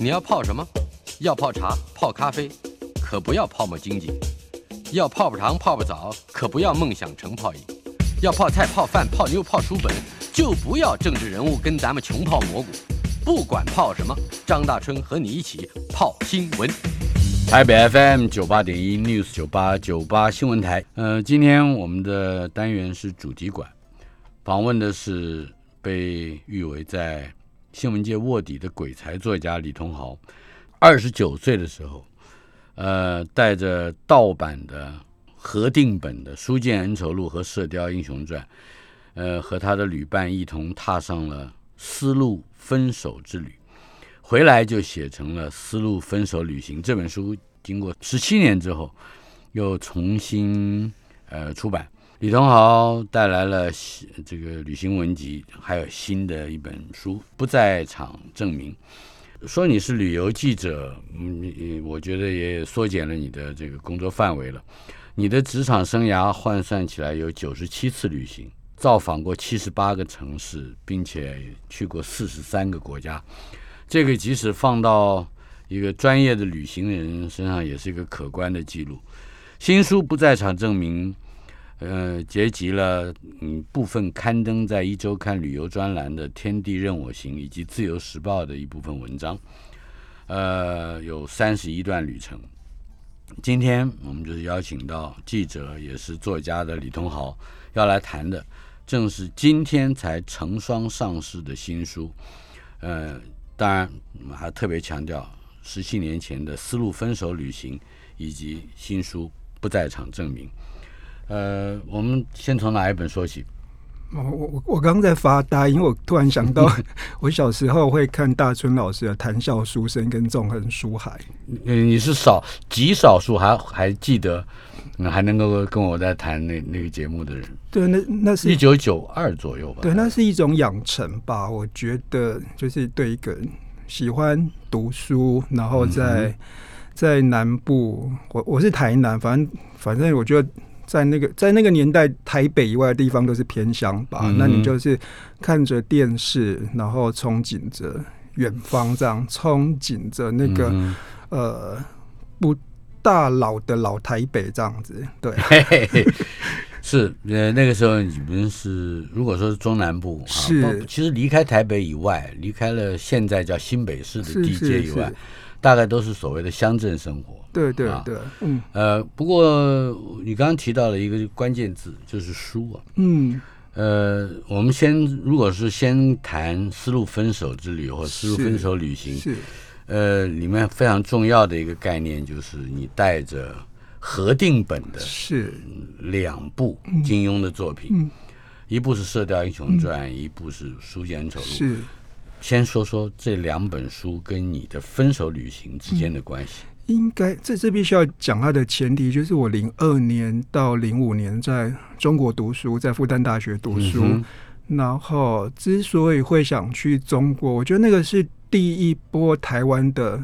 你要泡什么？要泡茶、泡咖啡，可不要泡沫经济；要泡泡糖、泡泡澡，可不要梦想成泡影；要泡菜、泡饭、泡妞、泡书本，就不要政治人物跟咱们穷泡蘑菇。不管泡什么，张大春和你一起泡新闻。台北 FM 九八点一 News 九八九八新闻台。呃，今天我们的单元是主题馆，访问的是被誉为在新闻界卧底的鬼才作家李同豪。二十九岁的时候，呃，带着盗版的核定本的《书剑恩仇录》和《射雕英雄传》，呃，和他的旅伴一同踏上了丝路分手之旅。回来就写成了《丝路分手旅行》这本书，经过十七年之后，又重新呃出版。李同豪带来了这个旅行文集，还有新的一本书《不在场证明》。说你是旅游记者，嗯，我觉得也缩减了你的这个工作范围了。你的职场生涯换算起来有九十七次旅行，造访过七十八个城市，并且去过四十三个国家。这个即使放到一个专业的旅行人身上，也是一个可观的记录。新书不在场证明。呃，结集了嗯部分刊登在一周刊旅游专栏的《天地任我行》，以及《自由时报》的一部分文章，呃，有三十一段旅程。今天我们就是邀请到记者，也是作家的李同豪，要来谈的，正是今天才成双上市的新书。呃，当然我们还特别强调十七年前的丝路分手旅行，以及新书不在场证明。呃，我们先从哪一本说起？我我我我刚刚在发呆，因为我突然想到，我小时候会看大春老师的《谈笑书生》跟《纵横书海》。嗯，你是少极少数还还记得，还能够跟我在谈那那个节目的人？对，那那是一九九二左右吧？对，那是一种养成吧。我觉得就是对一个喜欢读书，然后在在南部，我我是台南，反正反正我觉得。在那个在那个年代，台北以外的地方都是偏乡吧？那你就是看着电视，然后憧憬着远方，这样憧憬着那个呃不大老的老台北这样子。对，是呃那个时候你们是如果说是中南部，是其实离开台北以外，离开了现在叫新北市的地界以外。大概都是所谓的乡镇生活，对对对，嗯，呃，不过你刚刚提到了一个关键字，就是书啊，嗯，呃，我们先如果是先谈丝路分手之旅或丝路分手旅行，是，呃，里面非常重要的一个概念就是你带着核定本的，是。两部金庸的作品，一部是《射雕英雄传》，一部是《书剑恩仇录》，是。先说说这两本书跟你的分手旅行之间的关系。应该这这必须要讲它的前提，就是我零二年到零五年在中国读书，在复旦大学读书。然后之所以会想去中国，我觉得那个是第一波台湾的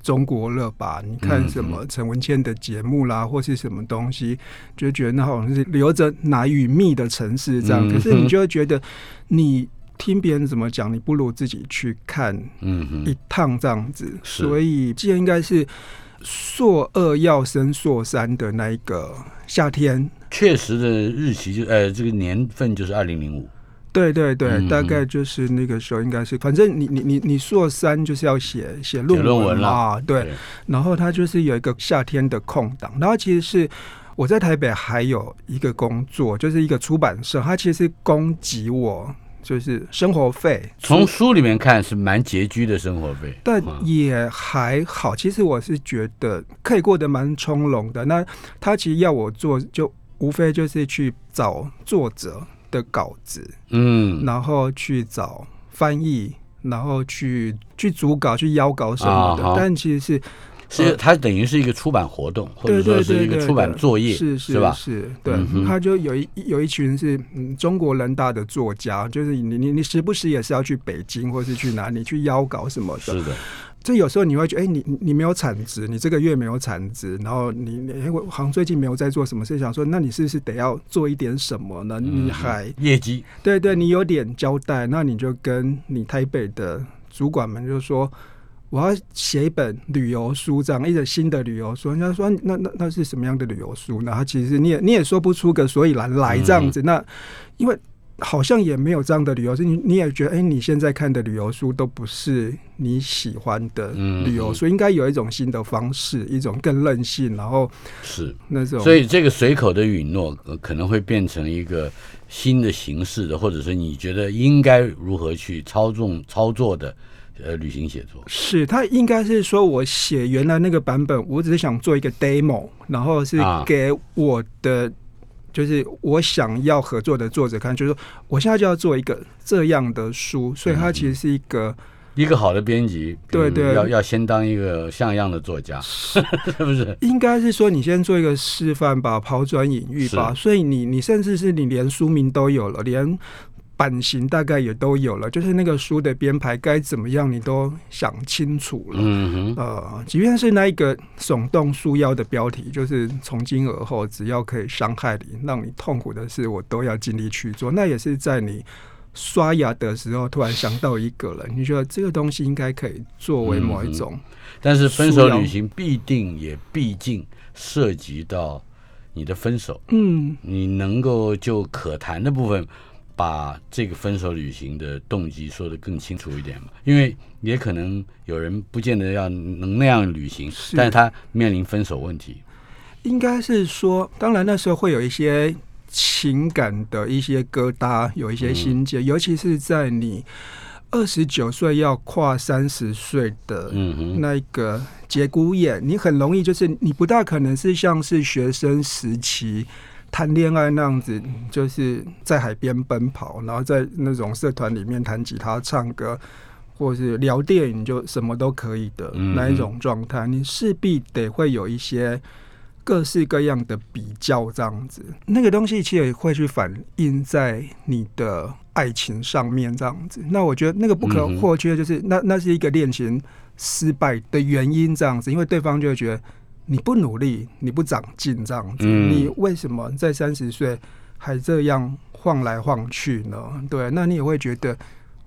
中国热吧。你看什么陈文茜的节目啦，或是什么东西，就觉得那好像是留着奶与蜜的城市这样。可是你就会觉得你。听别人怎么讲，你不如自己去看一趟这样子。所以，既然应该是硕二要升硕三的那一个夏天，确实的日期就呃，这个年份就是二零零五。对对对，大概就是那个时候，应该是反正你你你你硕三就是要写写论文啦，对。然后他就是有一个夏天的空档，然后其实是我在台北还有一个工作，就是一个出版社，他其实供给我。就是生活费，从书里面看是蛮拮据的生活费，但也还好。其实我是觉得可以过得蛮从容的。那他其实要我做，就无非就是去找作者的稿子，嗯，然后去找翻译，然后去去组稿、去邀稿什么的。但其实是。是它等于是一个出版活动，或者说是一个出版作业，是是吧？是，对。他就有一有一群是嗯中国人大的作家，就是你你你时不时也是要去北京或是去哪里去邀稿什么的。是的，这有时候你会觉得，哎，你你没有产值，你这个月没有产值，然后你你我好像最近没有在做什么事，想说，那你是不是得要做一点什么呢？你还业绩？对对，你有点交代，那你就跟你台北的主管们就说。我要写一本旅游书，这样一本新的旅游书。人家说那那那是什么样的旅游书呢？其实你也你也说不出个所以然来这样子。那因为。好像也没有这样的旅游书，你你也觉得，哎，你现在看的旅游书都不是你喜欢的旅游书，应该有一种新的方式，一种更任性，然后是那种。所以这个随口的允诺可能会变成一个新的形式的，或者是你觉得应该如何去操纵操作的呃旅行写作。是他应该是说我写原来那个版本，我只是想做一个 demo，然后是给我的。就是我想要合作的作者看，就是说我现在就要做一个这样的书，所以它其实是一个一个好的编辑，对对，要要先当一个像样的作家，是不是？应该是说你先做一个示范吧，抛砖引玉吧，所以你你甚至是你连书名都有了，连。版型大概也都有了，就是那个书的编排该怎么样，你都想清楚了。嗯哼，呃，即便是那一个耸动书腰的标题，就是从今而后，只要可以伤害你、让你痛苦的事，我都要尽力去做。那也是在你刷牙的时候突然想到一个人，你觉得这个东西应该可以作为某一种。但是分手旅行必定也毕竟涉及到你的分手。嗯，你能够就可谈的部分。把这个分手旅行的动机说的更清楚一点嘛？因为也可能有人不见得要能那样旅行，但是他面临分手问题。应该是说，当然那时候会有一些情感的一些疙瘩，有一些心结，尤其是在你二十九岁要跨三十岁的那个节骨眼，你很容易就是你不大可能是像是学生时期。谈恋爱那样子，就是在海边奔跑，然后在那种社团里面弹吉他、唱歌，或是聊电影，就什么都可以的那一种状态。你势必得会有一些各式各样的比较，这样子，那个东西其实也会去反映在你的爱情上面，这样子。那我觉得那个不可或缺，就是那那是一个恋情失败的原因，这样子，因为对方就会觉得。你不努力，你不长进，这样子，你为什么在三十岁还这样晃来晃去呢？对，那你也会觉得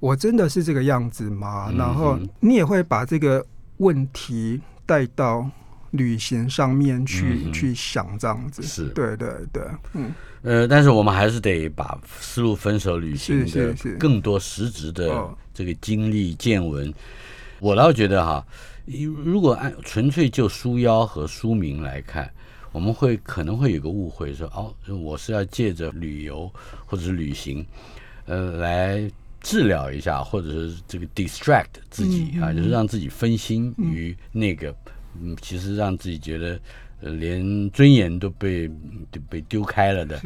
我真的是这个样子吗？然后你也会把这个问题带到旅行上面去去想，这样子，是。对对对，嗯，呃，但是我们还是得把丝路分手旅行的更多实质的这个经历见闻，我倒觉得哈。如果按纯粹就书腰和书名来看，我们会可能会有个误会，说哦，我是要借着旅游或者是旅行，呃，来治疗一下，或者是这个 distract 自己啊，就是让自己分心于那个，嗯，其实让自己觉得呃，连尊严都被被丢开了的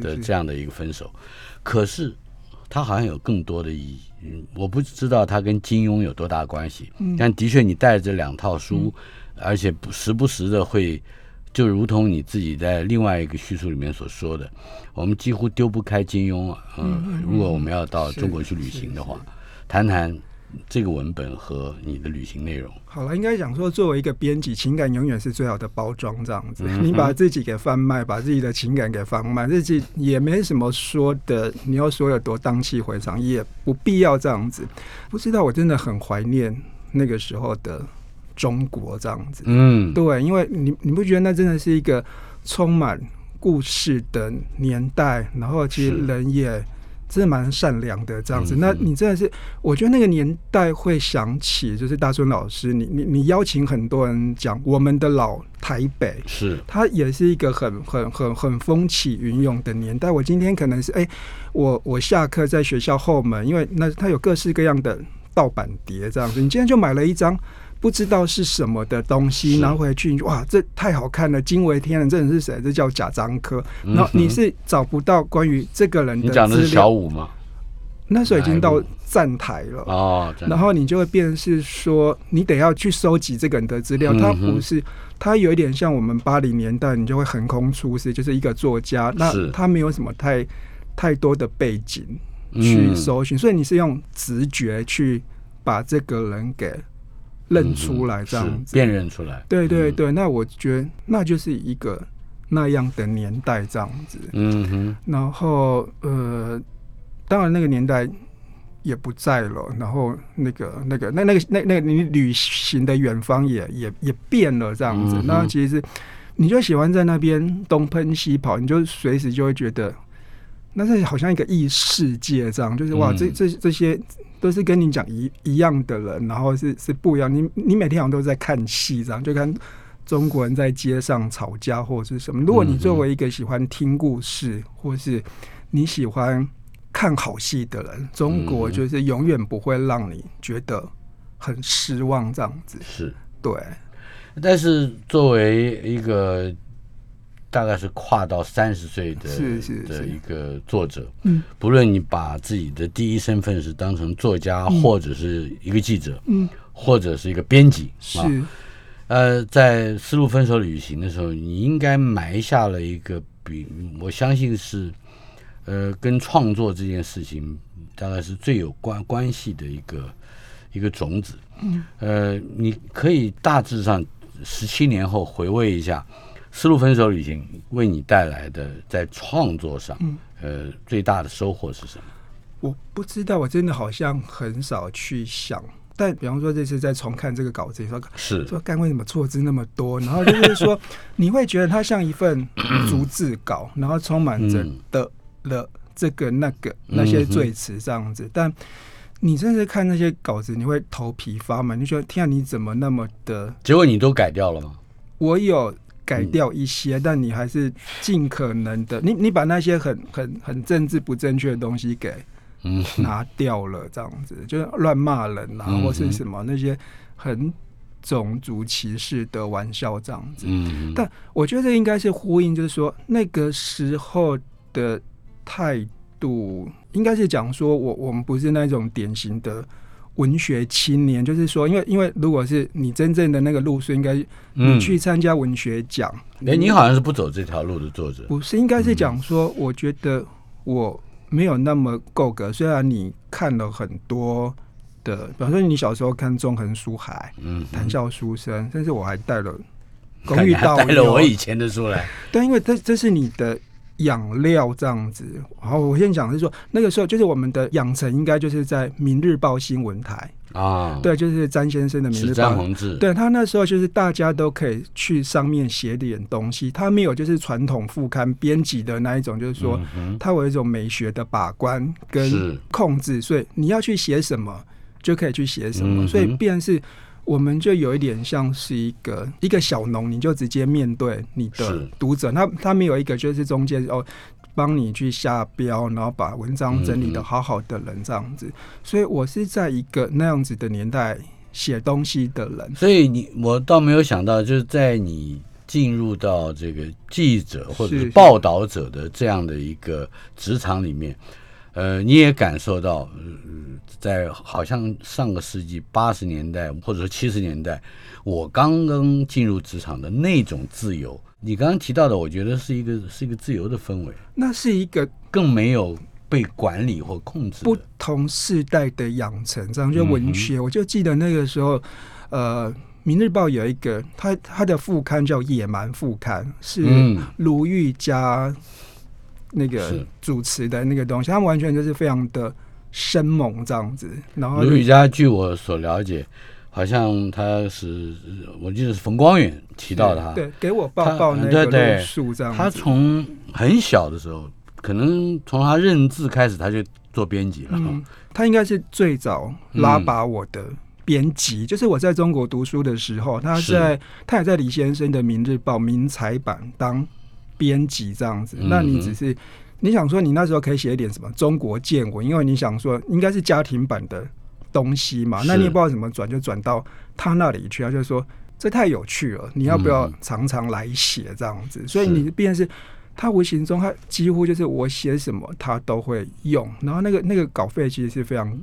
的这样的一个分手，可是。它好像有更多的意义，嗯，我不知道它跟金庸有多大关系，但的确你带着两套书，而且不时不时的会，就如同你自己在另外一个叙述里面所说的，我们几乎丢不开金庸啊，嗯，如果我们要到中国去旅行的话，谈谈。这个文本和你的旅行内容，好了，应该讲说，作为一个编辑，情感永远是最好的包装，这样子。你把自己给贩卖，把自己的情感给贩卖，自己也没什么说的。你要说有多荡气回肠，也不必要这样子。不知道，我真的很怀念那个时候的中国，这样子。嗯，对，因为你你不觉得那真的是一个充满故事的年代，然后其实人也。真的蛮善良的这样子，那你真的是，我觉得那个年代会想起，就是大孙老师，你你你邀请很多人讲我们的老台北，是它也是一个很很很很风起云涌的年代。我今天可能是哎，我我下课在学校后门，因为那它有各式各样的盗版碟这样子，你今天就买了一张。不知道是什么的东西，拿回去哇，这太好看了，惊为天人，这人是谁？这叫贾樟柯。然后你是找不到关于这个人的你讲的是小五吗？那时候已经到站台了哦。然后你就会变是说，你得要去收集这个人的资料。他不是，他有一点像我们八零年代，你就会横空出世，就是一个作家。那他没有什么太太多的背景去搜寻，所以你是用直觉去把这个人给。认出来这样子，辨认出来，对对对，那我觉得那就是一个那样的年代这样子。嗯哼，然后呃，当然那个年代也不在了，然后那个那个那那个那那个你旅行的远方也也也变了这样子，那其实你就喜欢在那边东奔西跑，你就随时就会觉得，那是好像一个异世界这样，就是哇，这这这些都是跟你讲一一样的人，然后是是不一样，你你每天好像都在看戏这样，就看中国人在街上吵架或者是什么。如果你作为一个喜欢听故事，或是你喜欢。看好戏的人，中国就是永远不会让你觉得很失望这样子。是，对。但是作为一个大概是跨到三十岁的的一个作者，嗯，不论你把自己的第一身份是当成作家，或者是一个记者，嗯，或者是一个编辑，是。呃，在丝路分手旅行的时候，你应该埋下了一个比我相信是。呃，跟创作这件事情大概是最有关关系的一个一个种子。嗯，呃，你可以大致上十七年后回味一下《丝路分手旅行》为你带来的在创作上，呃，最大的收获是什么？我不知道，我真的好像很少去想。但比方说这次在重看这个稿子，说是说干为什么错字那么多？然后就是说 你会觉得它像一份逐字稿，然后充满着的。了这个那个那些罪词这样子，但你真是看那些稿子，你会头皮发麻。你觉得天啊，你怎么那么的？结果你都改掉了吗？我有改掉一些，但你还是尽可能的，你你把那些很很很政治不正确的东西给拿掉了，这样子就是乱骂人啊，或是什么那些很种族歧视的玩笑这样子。嗯，但我觉得这应该是呼应，就是说那个时候的。态度应该是讲说，我我们不是那种典型的文学青年，就是说，因为因为如果是你真正的那个路数，应该你去参加文学奖。哎，你好像是不走这条路的作者，不是？应该是讲说，我觉得我没有那么够格。虽然你看了很多的，比方说你小时候看《纵横书海》，嗯，谈笑书生，但是我还带了公寓到带了我以前的书来。但因为这这是你的。养料这样子，好，我先讲是说，那个时候就是我们的养成应该就是在《明日报》新闻台。啊，对，就是詹先生的《明日报》，对他那时候就是大家都可以去上面写点东西，他没有就是传统副刊编辑的那一种，就是说他有一种美学的把关跟控制，所以你要去写什么就可以去写什么，所以便是。我们就有一点像是一个一个小农，你就直接面对你的读者，他他没有一个就是中间哦帮你去下标，然后把文章整理的好好的人这样子。所以我是在一个那样子的年代写东西的人。所以你我倒没有想到，就是在你进入到这个记者或者是报道者的这样的一个职场里面。呃，你也感受到，在好像上个世纪八十年代或者说七十年代，我刚刚进入职场的那种自由。你刚刚提到的，我觉得是一个是一个自由的氛围。那是一个更没有被管理或控制。不同世代的。养成，这样就文学。我就记得那个时候，呃，《明日报》有一个，它它的。副刊叫《野蛮副刊》，是卢玉佳。那个主持的那个东西，他们完全就是非常的生猛这样子。然后卢宇佳，据我所了解，好像他是，我记得是冯光远提到他，对，给我报报那个路数这样。他从很小的时候，可能从他认字开始，他就做编辑了。嗯，他应该是最早拉拔我的编辑，就是我在中国读书的时候，他在他也在李先生的《明日报》明彩版当。编辑这样子，那你只是你想说，你那时候可以写一点什么中国见闻，因为你想说应该是家庭版的东西嘛，那你也不知道怎么转，就转到他那里去他，就是说这太有趣了，你要不要常常来写这样子？所以你必然是他无形中，他几乎就是我写什么他都会用，然后那个那个稿费其实是非常。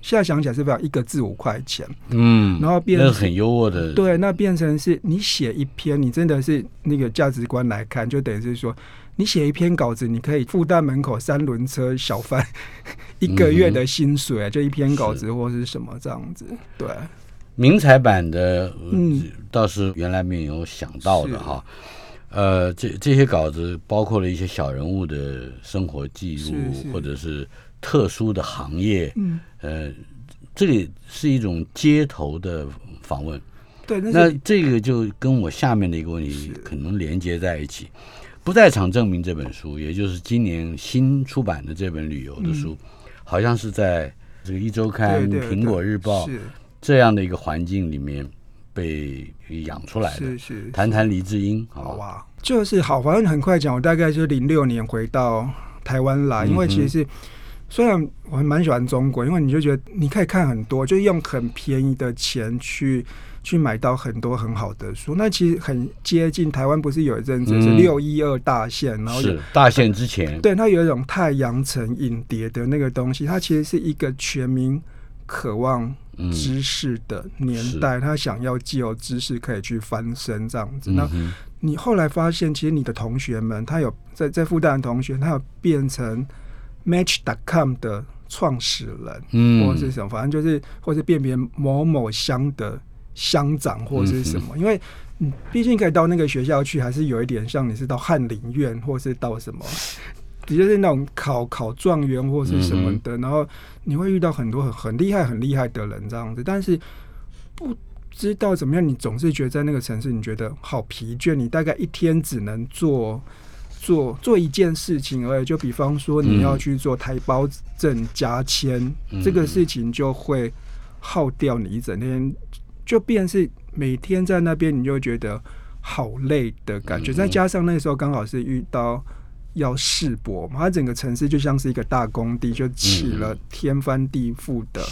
现在想起来是非常一个字五块钱，嗯，然后变成很优渥的，对，那变成是你写一篇，你真的是那个价值观来看，就等于是说，你写一篇稿子，你可以负担门口三轮车小贩 一个月的薪水，就一篇稿子或是什么这样子，对。明彩版的，嗯，倒是原来没有想到的哈，呃，这这些稿子包括了一些小人物的生活记录，或者是。特殊的行业，嗯，呃，这里是一种街头的访问。对，那这个就跟我下面的一个问题可能连接在一起。不在场证明这本书，也就是今年新出版的这本旅游的书，好像是在这个一周刊、苹果日报这样的一个环境里面被养出来的。是是，谈谈黎智英，好吧？就是好，反正很快讲，我大概就零六年回到台湾来，因为其实是虽然我还蛮喜欢中国，因为你就觉得你可以看很多，就用很便宜的钱去。去买到很多很好的书，那其实很接近台湾，不是有一阵子是六一二大限，然后是大限之前，对它有一种太阳城影碟的那个东西，它其实是一个全民渴望知识的年代，他想要既有知识可以去翻身这样子。那你后来发现，其实你的同学们，他有在在复旦的同学，他有变成 Match.com 的创始人，嗯，或者是什么，反正就是或者辨别某某乡的。乡长或者是什么？因为你毕竟可以到那个学校去，还是有一点像你是到翰林院，或是到什么，直接是那种考考状元或是什么的。然后你会遇到很多很很厉害、很厉害的人这样子，但是不知道怎么样，你总是觉得在那个城市，你觉得好疲倦。你大概一天只能做做做一件事情而已。就比方说，你要去做台胞证加签，这个事情就会耗掉你一整天。就变是每天在那边，你就觉得好累的感觉。再加上那时候刚好是遇到要世博嘛，它整个城市就像是一个大工地，就起了天翻地覆的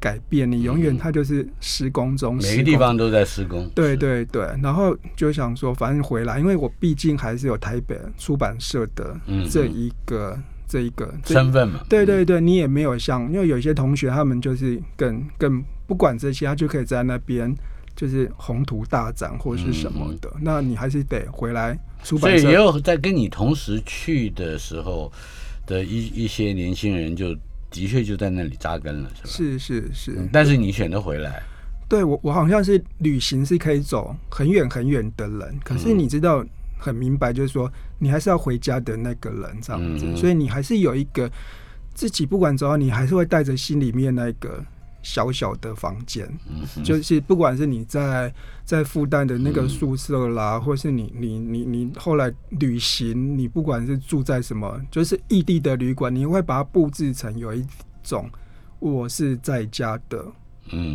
改变。你永远它就是施工中，每个地方都在施工。对对对，然后就想说，反正回来，因为我毕竟还是有台北出版社的这一个这一个身份嘛。对对对，你也没有像，因为有些同学他们就是更更。不管这些，他就可以在那边就是宏图大展或者是什么的。那你还是得回来出版社。所以也有在跟你同时去的时候的一一些年轻人，就的确就在那里扎根了，是吧？是是是。但是你选择回来，对我我好像是旅行是可以走很远很远的人，可是你知道很明白，就是说你还是要回家的那个人这样子。所以你还是有一个自己不管走到，你还是会带着心里面那个。小小的房间，就是不管是你在在复旦的那个宿舍啦，或是你你你你后来旅行，你不管是住在什么，就是异地的旅馆，你会把它布置成有一种我是在家的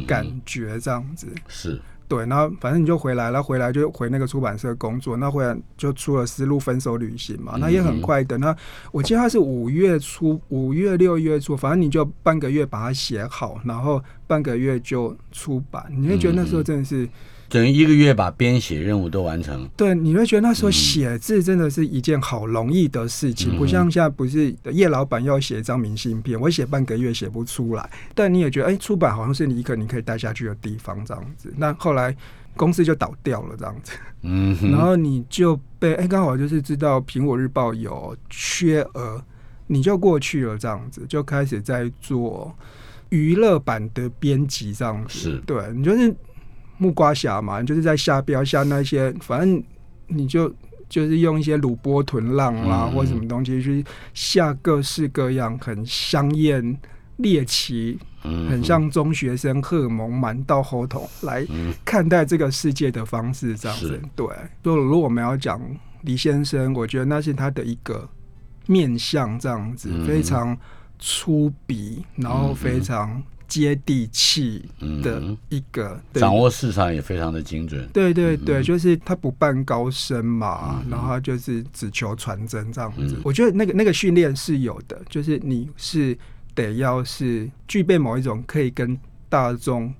感觉，这样子。是。对，然后反正你就回来了，回来就回那个出版社工作。那回来就出了《丝路分手旅行》嘛，那也很快的。那我记得他是五月初、五月六月初，反正你就半个月把它写好，然后半个月就出版。你会觉得那时候真的是。等于一个月把编写任务都完成。对，你会觉得那时候写字真的是一件好容易的事情，不像现在不是叶老板要写一张明信片，我写半个月写不出来。但你也觉得，哎，出版好像是你一个你可以待下去的地方，这样子。那后来公司就倒掉了，这样子。嗯。然后你就被哎，刚好就是知道苹果日报有缺额，你就过去了，这样子就开始在做娱乐版的编辑，这样子。是。对你就是。木瓜侠嘛，就是在下标下那些，反正你就就是用一些鲁波豚浪啦，或什么东西去下各式各样很香艳猎奇，很像中学生荷尔蒙满到喉头来看待这个世界的方式，这样子。对，就如果我们要讲李先生，我觉得那是他的一个面相，这样子非常粗鄙，然后非常。接地气的一个，掌握市场也非常的精准。对对对，就是他不扮高深嘛，然后就是只求传真这样子。我觉得那个那个训练是有的，就是你是得要是具备某一种可以跟大众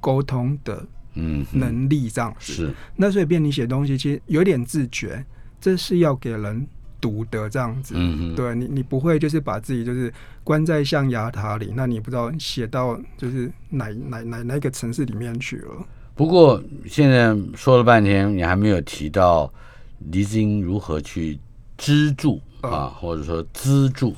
沟通的嗯能力这样子。是，那所以便你写东西其实有点自觉，这是要给人。读的这样子，嗯对你，你不会就是把自己就是关在象牙塔里，那你不知道写到就是哪哪哪哪个城市里面去了。不过现在说了半天，你还没有提到黎智英如何去资助啊，或者说资助，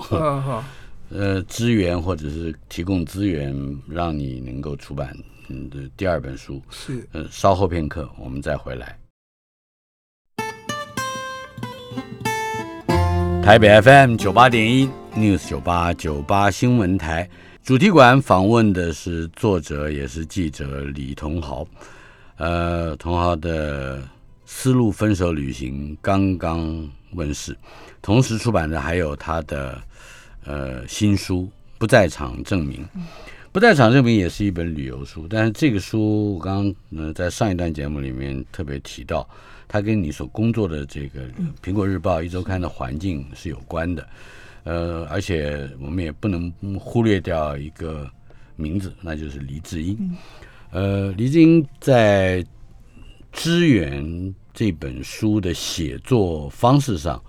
呃，资源或者是提供资源，让你能够出版嗯的第二本书。是，呃，稍后片刻我们再回来。台北 FM 九八点一 News 九八九八新闻台主题馆访问的是作者也是记者李同豪。呃，同豪的《丝路分手旅行》刚刚问世，同时出版的还有他的呃新书《不在场证明》。不在场证明也是一本旅游书，但是这个书我刚刚呃在上一段节目里面特别提到，它跟你所工作的这个《苹果日报》一周刊的环境是有关的。呃，而且我们也不能忽略掉一个名字，那就是黎智英。呃，黎智英在支援这本书的写作方式上，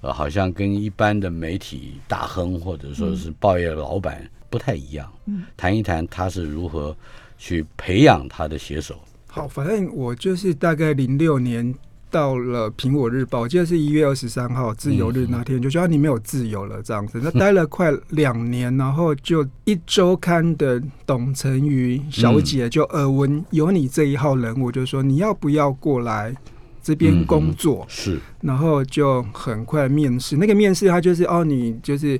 呃，好像跟一般的媒体大亨或者说是报业老板不太一样。嗯，谈一谈他是如何去培养他的写手。好，反正我就是大概零六年。到了苹果日报，我记得是一月二十三号自由日那天，就觉得你没有自由了这样子。那待了快两年，然后就一周刊的董成瑜小姐就耳闻有你这一号人物，就说你要不要过来这边工作？是，然后就很快面试。那个面试他就是哦，你就是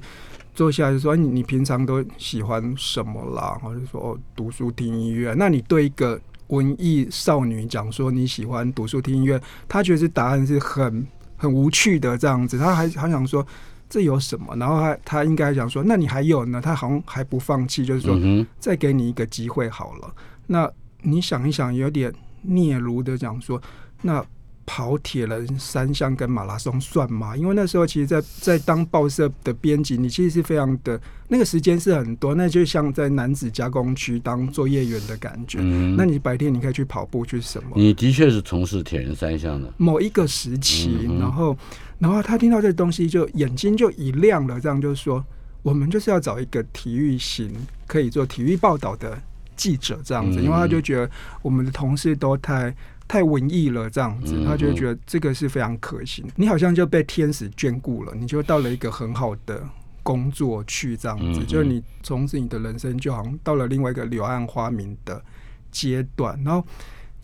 坐下来就说你你平常都喜欢什么啦？然后就说哦，读书听音乐。那你对一个文艺少女讲说你喜欢读书听音乐，她觉得这答案是很很无趣的这样子，她还还想说这有什么？然后她她应该想说，那你还有呢？她好像还不放弃，就是说再给你一个机会好了。那你想一想，有点嗫嚅的讲说那。跑铁人三项跟马拉松算吗？因为那时候其实，在在当报社的编辑，你其实是非常的那个时间是很多，那就像在男子加工区当作业员的感觉。那你白天你可以去跑步去什么？你的确是从事铁人三项的某一个时期，然后然后他听到这东西就眼睛就一亮了，这样就是说，我们就是要找一个体育型可以做体育报道的记者这样子，因为他就觉得我们的同事都太。太文艺了，这样子，他就觉得这个是非常可行。你好像就被天使眷顾了，你就到了一个很好的工作去，这样子，就是你从此你的人生就好像到了另外一个柳暗花明的阶段。然后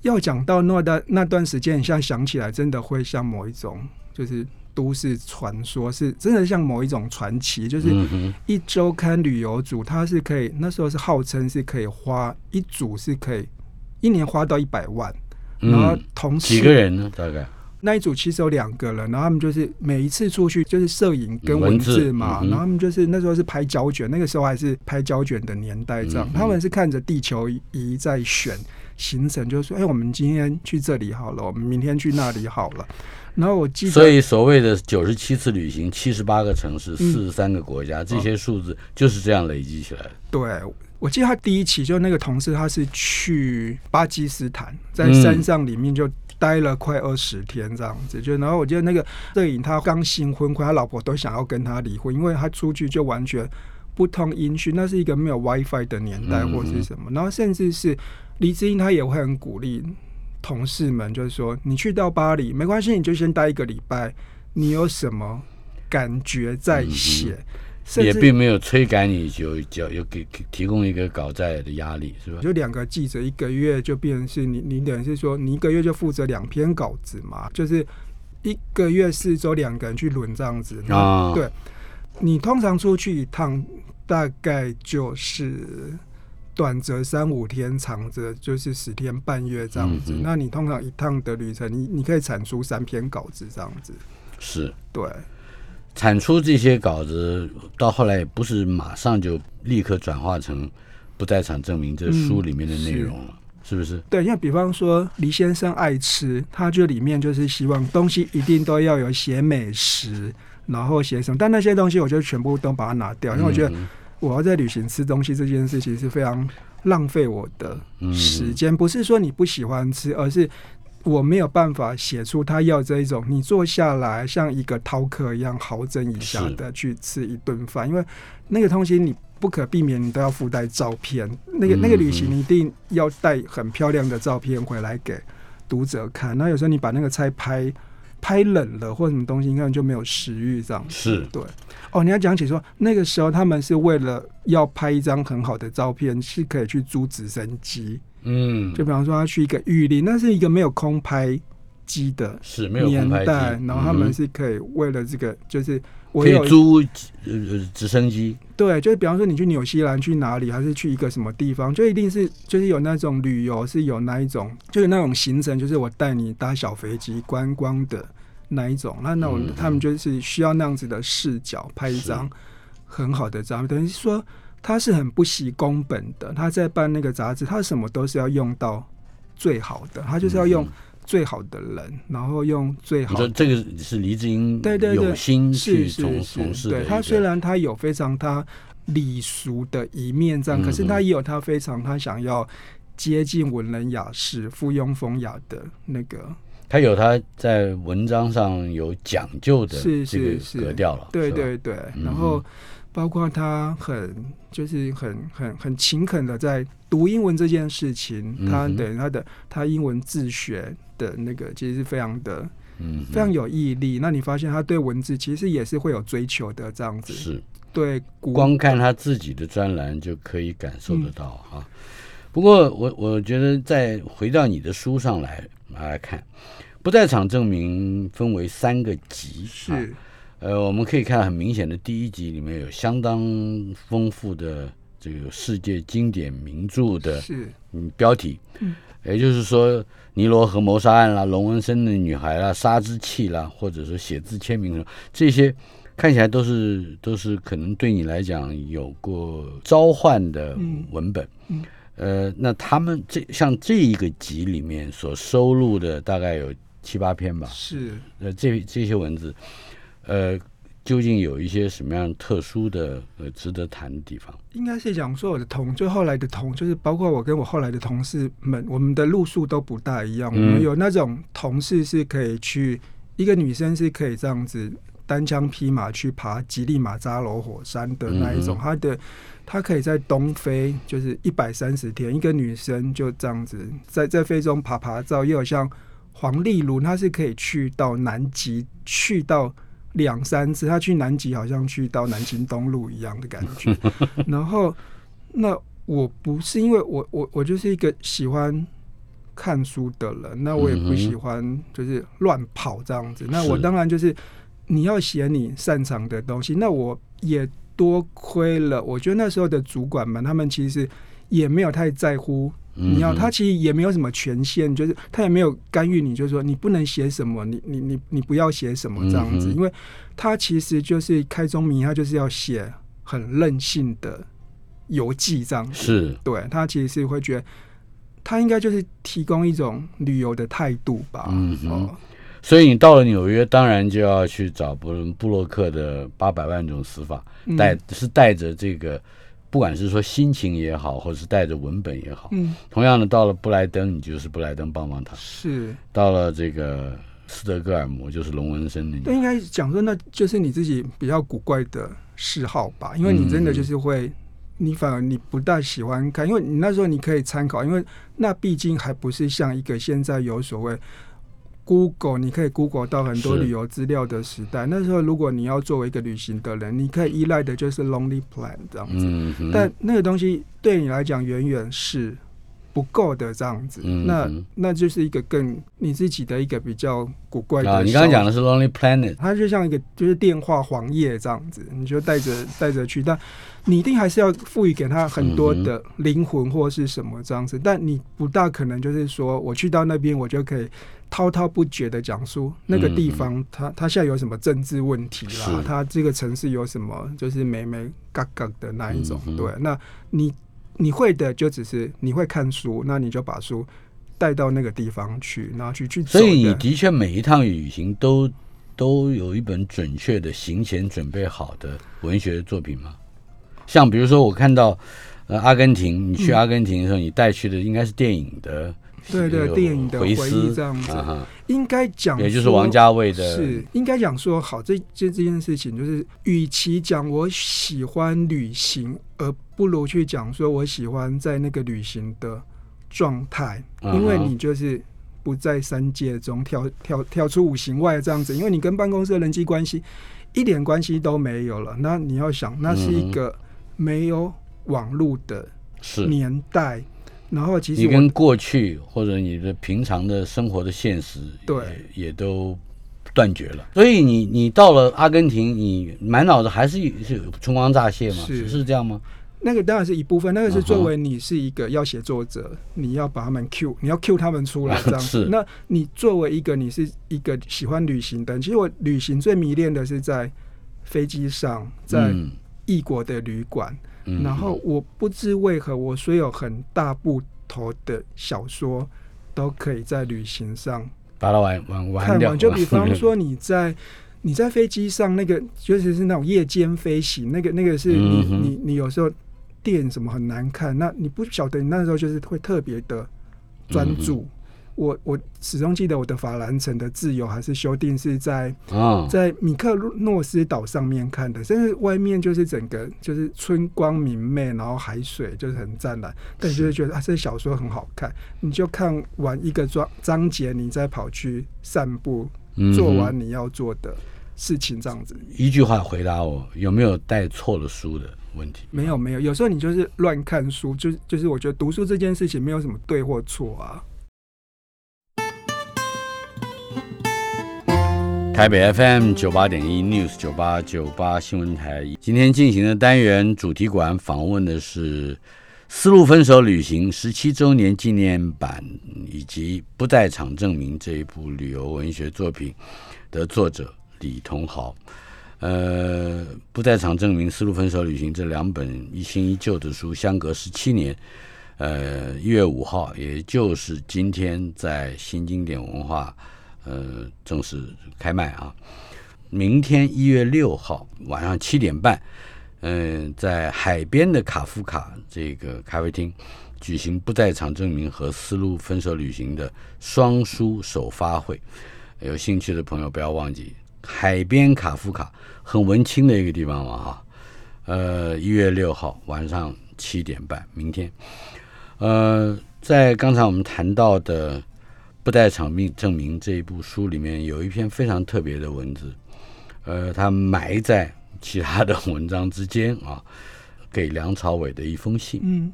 要讲到那段那段时间，你现在想起来，真的会像某一种就是都市传说，是真的像某一种传奇。就是一周刊旅游组，它是可以那时候是号称是可以花一组是可以一年花到一百万。然后同时几个人呢？大概那一组其实有两个人，然后他们就是每一次出去就是摄影跟文字嘛，然后他们就是那时候是拍胶卷，那个时候还是拍胶卷的年代，这样他们是看着地球仪在选行程，就是说，哎，我们今天去这里好了，我们明天去那里好了。然后我记得，所以所谓的九十七次旅行，七十八个城市，四十三个国家，这些数字就是这样累积起来的。对。我记得他第一期就那个同事，他是去巴基斯坦，在山上里面就待了快二十天这样子。就然后我记得那个摄影，他刚新婚，他老婆都想要跟他离婚，因为他出去就完全不通音讯，那是一个没有 WiFi 的年代或是什么。然后甚至是李志英，他也会很鼓励同事们，就是说你去到巴黎没关系，你就先待一个礼拜，你有什么感觉再写。也并没有催赶你，就就有给提供一个稿债的压力，是吧？就两个记者一个月就变成是你，你等于是说你一个月就负责两篇稿子嘛，就是一个月四周两个人去轮这样子啊。对，你通常出去一趟大概就是短则三五天，长则就是十天半月这样子。那你通常一趟的旅程，你你可以产出三篇稿子这样子。是，对。产出这些稿子，到后来也不是马上就立刻转化成不在场证明这书里面的内容了，是不是？对，因为比方说黎先生爱吃，他就里面就是希望东西一定都要有写美食，然后写什么，但那些东西我就全部都把它拿掉，因为我觉得我要在旅行吃东西这件事情是非常浪费我的时间。不是说你不喜欢吃，而是。我没有办法写出他要这一种，你坐下来像一个饕客一样豪整一下的去吃一顿饭，因为那个东西你不可避免，你都要附带照片。那个那个旅行你一定要带很漂亮的照片回来给读者看。那有时候你把那个菜拍拍冷了或什么东西，应该就没有食欲这样。是对哦，你要讲起说那个时候他们是为了要拍一张很好的照片，是可以去租直升机。嗯，就比方说他去一个玉林，那是一个没有空拍机的是没有年代，然后他们是可以为了这个，就是可以租呃直升机。对，就是比方说你去纽西兰去哪里，还是去一个什么地方，就一定是就是有那种旅游是有那一种，就是那种行程，就是我带你搭小飞机观光的那一种。那那种他们就是需要那样子的视角拍一张很好的照片，等于说他是很不惜工本的。他在办那个杂志，他什么都是要用到最好的，他就是要用。最好的人，然后用最好的。这个是黎智英对对有心去从从事的。他虽然他有非常他礼俗的一面，这样，可是他也有他非常他想要接近文人雅士、附庸风雅的那个。他有他在文章上有讲究的这个格调了。对对对，然后。包括他很就是很很很勤恳的在读英文这件事情，他的他的他英文自学的那个其实是非常的，嗯，非常有毅力。那你发现他对文字其实也是会有追求的，这样子是对。光看他自己的专栏就可以感受得到哈。不过我我觉得再回到你的书上来来看，不在场证明分为三个级是。呃，我们可以看很明显的，第一集里面有相当丰富的这个世界经典名著的嗯标题，嗯，也就是说尼罗河谋杀案啦、龙纹身的女孩啦、杀之气啦，或者说写字签名这些，看起来都是都是可能对你来讲有过召唤的文本，嗯，呃，那他们这像这一个集里面所收录的大概有七八篇吧，是，呃，这这些文字。呃，究竟有一些什么样特殊的呃值得谈的地方？应该是讲说我的同，就后来的同，就是包括我跟我后来的同事们，我们的路数都不大一样。我们有那种同事是可以去，一个女生是可以这样子单枪匹马去爬吉力马扎罗火山的那一种，她的她可以在东非就是一百三十天，一个女生就这样子在在非洲爬爬照，又有像黄丽茹，她是可以去到南极，去到。两三次，他去南极好像去到南京东路一样的感觉。然后，那我不是因为我我我就是一个喜欢看书的人，那我也不喜欢就是乱跑这样子。那我当然就是你要写你擅长的东西。那我也多亏了，我觉得那时候的主管们，他们其实也没有太在乎。你要他其实也没有什么权限，就是他也没有干预你，就是说你不能写什么，你你你你不要写什么这样子，因为他其实就是开宗明，他就是要写很任性的游记这样子。是，对他其实是会觉得他应该就是提供一种旅游的态度吧。嗯哦，所以你到了纽约，当然就要去找布布洛克的八百万种死法，带是带着这个。不管是说心情也好，或者是带着文本也好，嗯，同样的，到了布莱登，你就是布莱登棒棒糖；是到了这个斯德哥尔摩，就是龙纹身的。那应该讲说，那就是你自己比较古怪的嗜好吧？因为你真的就是会，你反而你不大喜欢看，因为你那时候你可以参考，因为那毕竟还不是像一个现在有所谓。Google，你可以 Google 到很多旅游资料的时代。那时候，如果你要作为一个旅行的人，你可以依赖的就是 Lonely Plan 这样子。但那个东西对你来讲，远远是。不够的这样子，那那就是一个更你自己的一个比较古怪的。你刚刚讲的是 Lonely Planet，它就像一个就是电话黄页这样子，你就带着带着去，但你一定还是要赋予给他很多的灵魂或是什么这样子。但你不大可能就是说我去到那边，我就可以滔滔不绝的讲述那个地方，它它现在有什么政治问题啦，它这个城市有什么就是美美嘎嘎的那一种。对，那你。你会的就只是你会看书，那你就把书带到那个地方去，然后去去。所以你的确每一趟旅行都都有一本准确的行前准备好的文学作品吗？像比如说我看到呃阿根廷，你去阿根廷的时候，你带去的应该是电影的。对对，电影的回忆这样子，应该讲，也就是王家卫的，是应该讲说好，这这这件事情就是，与其讲我喜欢旅行，而不如去讲说我喜欢在那个旅行的状态，因为你就是不在三界中跳跳跳出五行外这样子，因为你跟办公室的人际关系一点关系都没有了，那你要想，那是一个没有网络的年代。然后其实你跟过去或者你的平常的生活的现实，对，也都断绝了。所以你你到了阿根廷，你满脑子还是是春光乍泄嘛？是是这样吗？那个当然是一部分，那个是作为你是一个要写作者，你要把他们 Q，你要 Q 他们出来这样 子。那你作为一个你是一个喜欢旅行的，其实我旅行最迷恋的是在飞机上，在异国的旅馆。然后我不知为何，我所有很大部头的小说都可以在旅行上把它玩玩玩。看完就比方说你在 你在飞机上那个，尤其是那种夜间飞行，那个那个是你你你有时候电什么很难看，那你不晓得你那时候就是会特别的专注。我我始终记得我的法兰城的自由还是修订是在啊在米克诺斯岛上面看的，甚至外面就是整个就是春光明媚，然后海水就是很湛蓝，但你就是觉得啊，这小说很好看，你就看完一个章章节，你再跑去散步，做完你要做的事情，这样子。一句话回答我，有没有带错了书的问题？没有没有，有时候你就是乱看书，就就是我觉得读书这件事情没有什么对或错啊。台北 FM 九八点一 News 九八九八新闻台，今天进行的单元主题馆访问的是《丝路分手旅行》十七周年纪念版以及《不在场证明》这一部旅游文学作品的作者李同豪。呃，《不在场证明》《丝路分手旅行》这两本一新一旧的书相隔十七年。呃，一月五号，也就是今天，在新经典文化。呃，正式开卖啊！明天一月六号晚上七点半，嗯，在海边的卡夫卡这个咖啡厅举行不在场证明和丝路分手旅行的双书首发会。有兴趣的朋友不要忘记，海边卡夫卡很文青的一个地方嘛哈。呃，一月六号晚上七点半，明天。呃，在刚才我们谈到的。不带场命证明这一部书里面有一篇非常特别的文字，呃，它埋在其他的文章之间啊，给梁朝伟的一封信。嗯，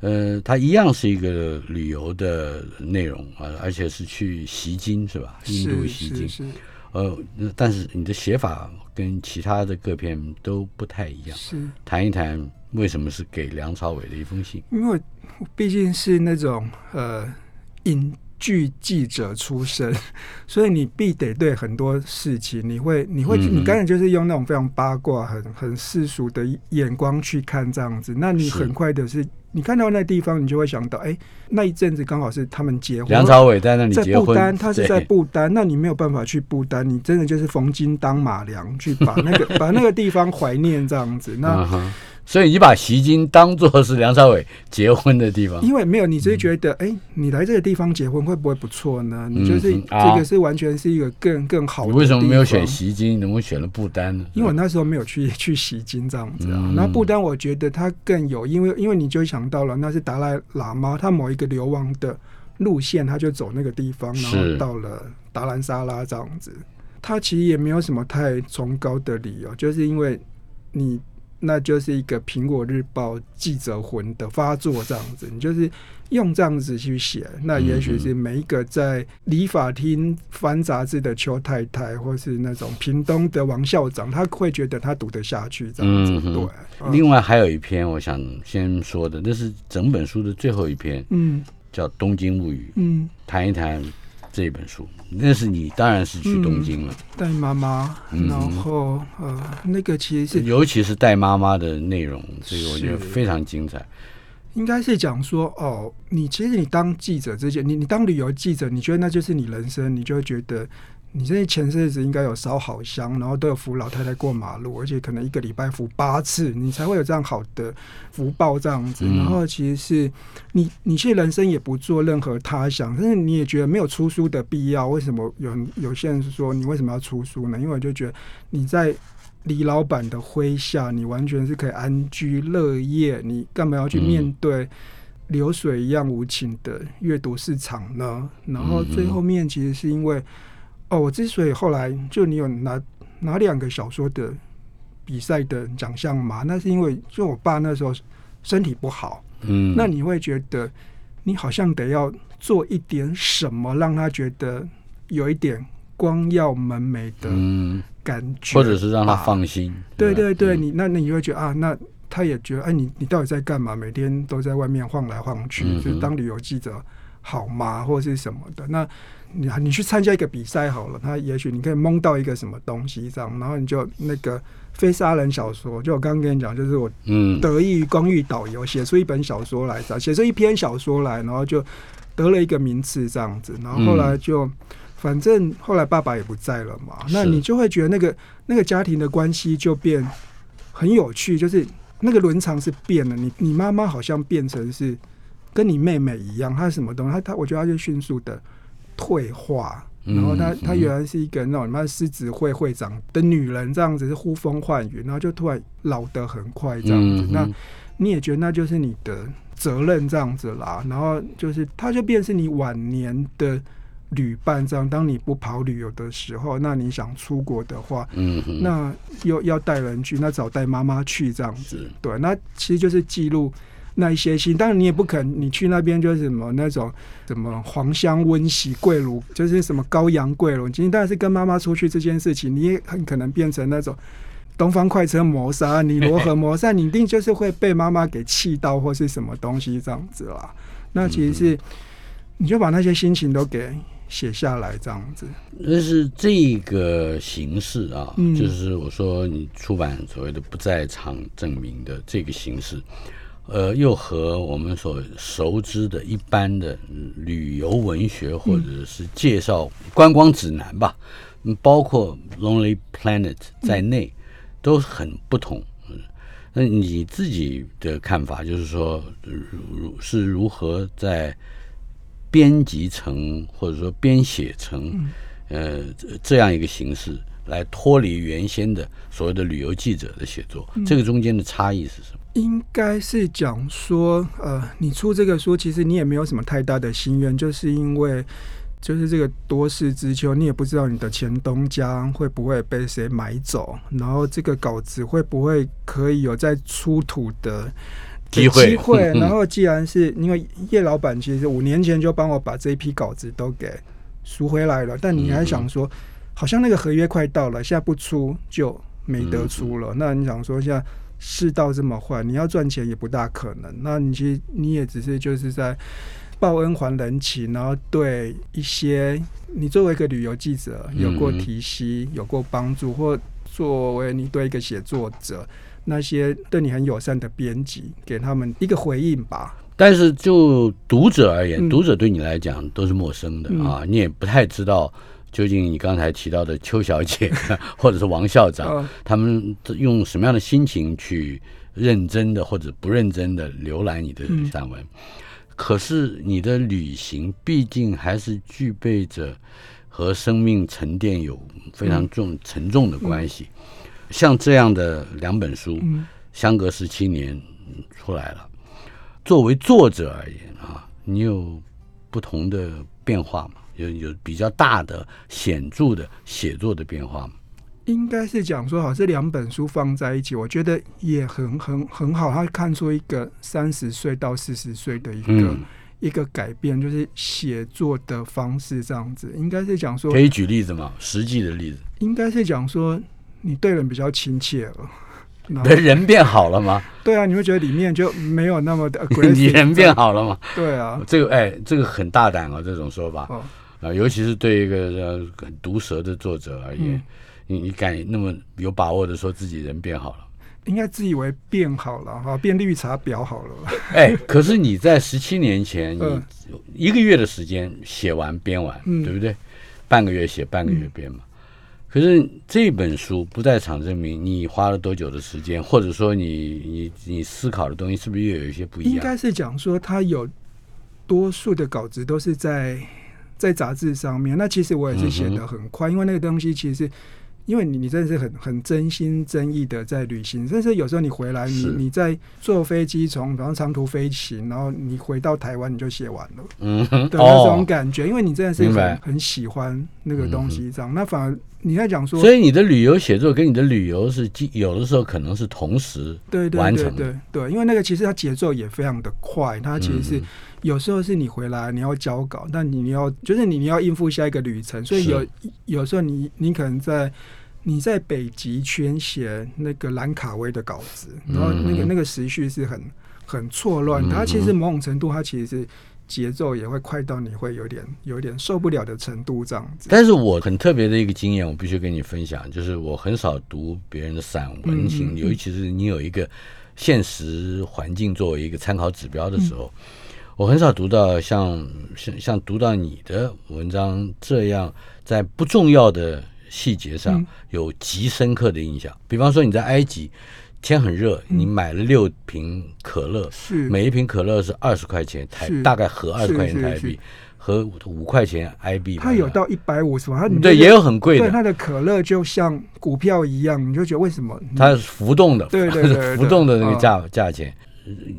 呃，它一样是一个旅游的内容啊，而且是去西京是吧？印度西京。呃，但是你的写法跟其他的各篇都不太一样。是。谈一谈为什么是给梁朝伟的一封信？因为毕竟是那种呃引。剧记者出身，所以你必得对很多事情，你会，你会，你刚才就是用那种非常八卦、很很世俗的眼光去看这样子，那你很快的是，你看到那地方，你就会想到，哎，那一阵子刚好是他们结婚，梁朝伟在那里结婚，丹，他是在不丹，那你没有办法去不丹，你真的就是逢金当马良去把那个把那个地方怀念这样子，那。所以你把习金当做是梁朝伟结婚的地方，因为没有，你只是觉得，哎，你来这个地方结婚会不会不错呢？你就是这个是完全是一个更更好的。你为什么没有选习金？怎么选了不丹呢？因为我那时候没有去 去习金这样子啊。那不丹我觉得它更有，因为因为你就想到了，那是达赖喇嘛他某一个流亡的路线，他就走那个地方，然后到了达兰萨拉这样子。他其实也没有什么太崇高的理由，就是因为你。那就是一个苹果日报记者魂的发作，这样子，你就是用这样子去写，那也许是每一个在理法厅翻杂志的邱太太，或是那种屏东的王校长，他会觉得他读得下去，这样子。对。另外还有一篇，我想先说的，那是整本书的最后一篇，嗯，叫《东京物语》，嗯，谈一谈。这本书，那是你当然是去东京了，带妈妈，然后呃，那个其实是，尤其是带妈妈的内容，这个我觉得非常精彩。应该是讲说，哦，你其实你当记者之前，你你当旅游记者，你觉得那就是你人生，你就会觉得。你这前些日子应该有烧好香，然后都有扶老太太过马路，而且可能一个礼拜扶八次，你才会有这样好的福报这样子。然后其实是你，你其实人生也不做任何他想，但是你也觉得没有出书的必要。为什么有有些人是说你为什么要出书呢？因为我就觉得你在李老板的麾下，你完全是可以安居乐业，你干嘛要去面对流水一样无情的阅读市场呢？然后最后面其实是因为。哦，我之所以后来就你有拿拿两个小说的比赛的奖项嘛，那是因为就我爸那时候身体不好，嗯，那你会觉得你好像得要做一点什么，让他觉得有一点光耀门楣的感觉，或者是让他放心。对对对，你那那你会觉得啊，那他也觉得哎，你你到底在干嘛？每天都在外面晃来晃去，就是当旅游记者好吗，或者是什么的？那你你去参加一个比赛好了，他也许你可以蒙到一个什么东西这样，然后你就那个。非杀人小说，就我刚刚跟你讲，就是我得益于光遇导游，写出一本小说来，写出一篇小说来，然后就得了一个名次这样子。然后后来就，反正后来爸爸也不在了嘛，那你就会觉得那个那个家庭的关系就变很有趣，就是那个伦常是变了。你你妈妈好像变成是跟你妹妹一样，她是什么东西？她她，我觉得她就迅速的退化。然后她她原来是一个那种什么狮子会会长的女人，这样子是呼风唤雨，然后就突然老得很快这样子。那你也觉得那就是你的责任这样子啦。然后就是她就变成你晚年的旅伴这样。当你不跑旅游的时候，那你想出国的话，嗯，那又要带人去，那找带妈妈去这样子。对，那其实就是记录。那一些心，当然你也不肯，你去那边就是什么那种什么黄香温席桂炉，就是什么羔羊桂炉。今天当然是跟妈妈出去这件事情，你也很可能变成那种东方快车谋杀，你罗河谋杀，你一定就是会被妈妈给气到或是什么东西这样子啦。那其实是你就把那些心情都给写下来这样子。那是这个形式啊，就是我说你出版所谓的不在场证明的这个形式。呃，又和我们所熟知的一般的旅游文学或者是介绍观光指南吧，包括《Lonely Planet》在内，都很不同。那你自己的看法就是说，如是如何在编辑成或者说编写成呃这样一个形式，来脱离原先的所谓的旅游记者的写作？这个中间的差异是什么？应该是讲说，呃，你出这个书，其实你也没有什么太大的心愿，就是因为就是这个多事之秋，你也不知道你的前东家会不会被谁买走，然后这个稿子会不会可以有再出土的机会？机会。然后既然是因为叶老板其实五年前就帮我把这一批稿子都给赎回来了，但你还想说，好像那个合约快到了，现在不出就没得出了。那你想说现在？世道这么坏，你要赚钱也不大可能。那你其实你也只是就是在报恩还人情，然后对一些你作为一个旅游记者有过提携、有过帮助，或作为你对一个写作者那些对你很友善的编辑，给他们一个回应吧。但是就读者而言，读者对你来讲都是陌生的啊，你也不太知道。究竟你刚才提到的邱小姐 或者是王校长，他们用什么样的心情去认真的或者不认真的浏览你的散文？可是你的旅行毕竟还是具备着和生命沉淀有非常重沉重的关系。像这样的两本书，相隔十七年出来了，作为作者而言啊，你有不同的变化吗？有有比较大的显著的写作的变化吗？应该是讲说，好，这两本书放在一起，我觉得也很很很好。他看出一个三十岁到四十岁的一个一个改变，就是写作的方式这样子。应该是讲说，可以举例子吗？实际的例子？应该是讲说，你对人比较亲切了。人变好了吗？对啊，你会觉得里面就没有那么的。你人变好了吗？对啊，这个哎，这个很大胆啊，这种说法。啊，尤其是对一个很毒舌的作者而言，你你敢那么有把握的说自己人变好了？应该自以为变好了哈，变绿茶婊好了。哎，可是你在十七年前，你一个月的时间写完编完，对不对？半个月写，半个月编嘛。可是这本书不在场证明你花了多久的时间，或者说你你你思考的东西是不是又有一些不一样？应该是讲说他有多数的稿子都是在。在杂志上面，那其实我也是写的很快，因为那个东西其实，因为你你真的是很很真心真意的在旅行，甚至有时候你回来，你你在坐飞机从然后长途飞行，然后你回到台湾你就写完了，嗯，的那种感觉，因为你真的是很很喜欢那个东西，这样，那反而你在讲说，所以你的旅游写作跟你的旅游是有的时候可能是同时对对对对对，因为那个其实它节奏也非常的快，它其实是。有时候是你回来你要交稿，但你要就是你你要应付下一个旅程，所以有有时候你你可能在你在北极圈写那个兰卡威的稿子，然后那个那个时序是很很错乱，它其实某种程度它其实是。节奏也会快到你会有点有点受不了的程度，这样子。但是我很特别的一个经验，我必须跟你分享，就是我很少读别人的散文型，尤其是你有一个现实环境作为一个参考指标的时候，我很少读到像像像读到你的文章这样，在不重要的细节上有极深刻的印象。比方说你在埃及。天很热，你买了六瓶可乐，是每一瓶可乐是二十块钱台，大概合二十块钱台币，合五块钱 I B。它有到一百五十万，对，也有很贵的。它的可乐就像股票一样，你就觉得为什么？它是浮动的，对对对，浮动的那个价价钱，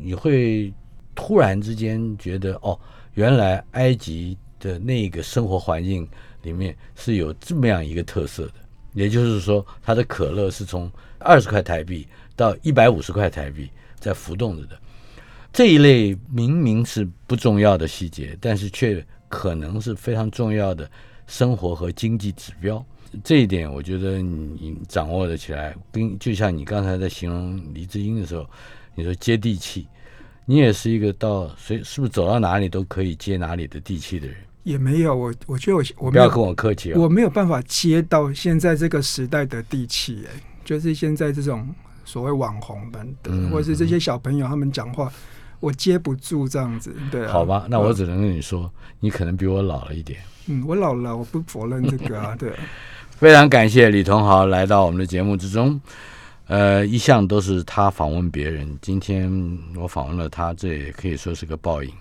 你会突然之间觉得哦，原来埃及的那个生活环境里面是有这么样一个特色的，也就是说，它的可乐是从二十块台币。到一百五十块台币在浮动着的这一类，明明是不重要的细节，但是却可能是非常重要的生活和经济指标。这一点，我觉得你掌握的起来，跟就像你刚才在形容黎智英的时候，你说接地气，你也是一个到谁是不是走到哪里都可以接哪里的地气的人？也没有，我我觉得我我不要跟我客气，我没有办法接到现在这个时代的地气，哎，就是现在这种。所谓网红们的，或者是这些小朋友，他们讲话我接不住这样子，对。好吧，那我只能跟你说，你可能比我老了一点。嗯，我老了，我不否认这个啊，对。非常感谢李同豪来到我们的节目之中，呃，一向都是他访问别人，今天我访问了他，这也可以说是个报应。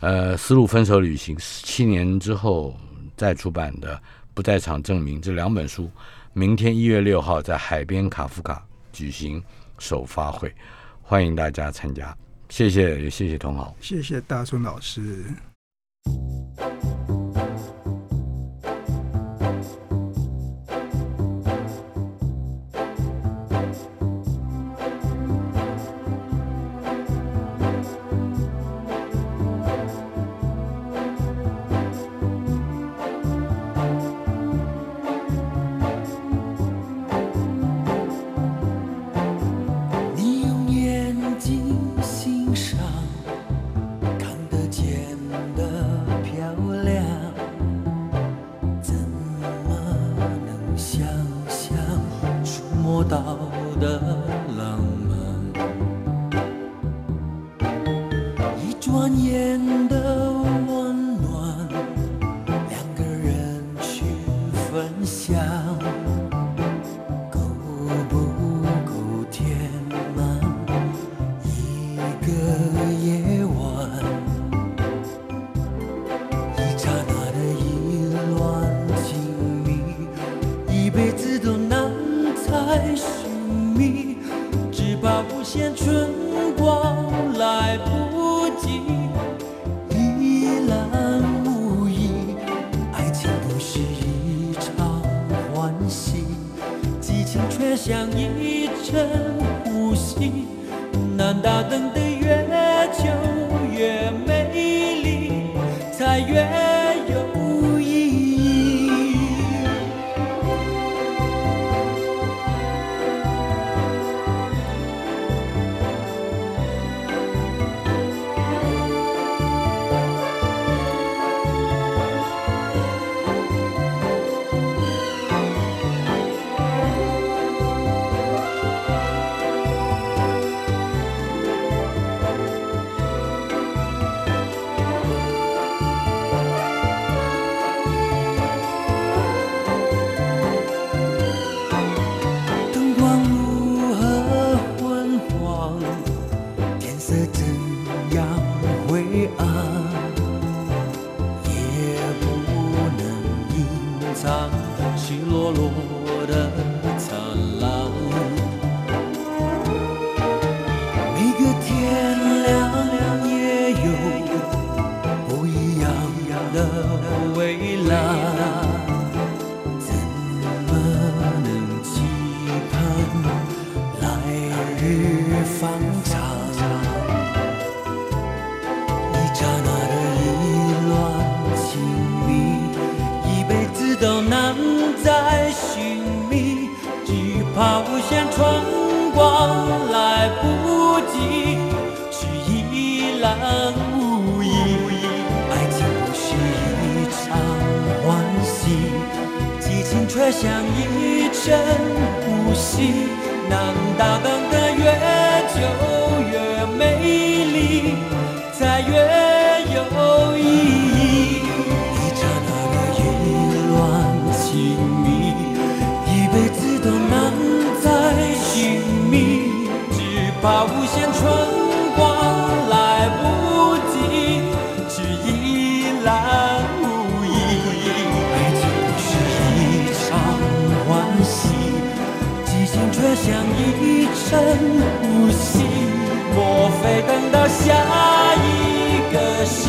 呃，《丝路分手旅行》七年之后再出版的《不在场证明》这两本书，明天一月六号在海边卡夫卡。举行首发会，欢迎大家参加。谢谢，也谢谢同好，谢谢大春老师。怕无限春光来不及，去一览无遗。爱情不是一场欢喜，激情却像一阵呼吸。难道等得越久越美丽，才越有意义？怕无限春光来不及，只依然无意。爱情是一场欢喜，激情却像一阵呼吸。莫非等到下一个世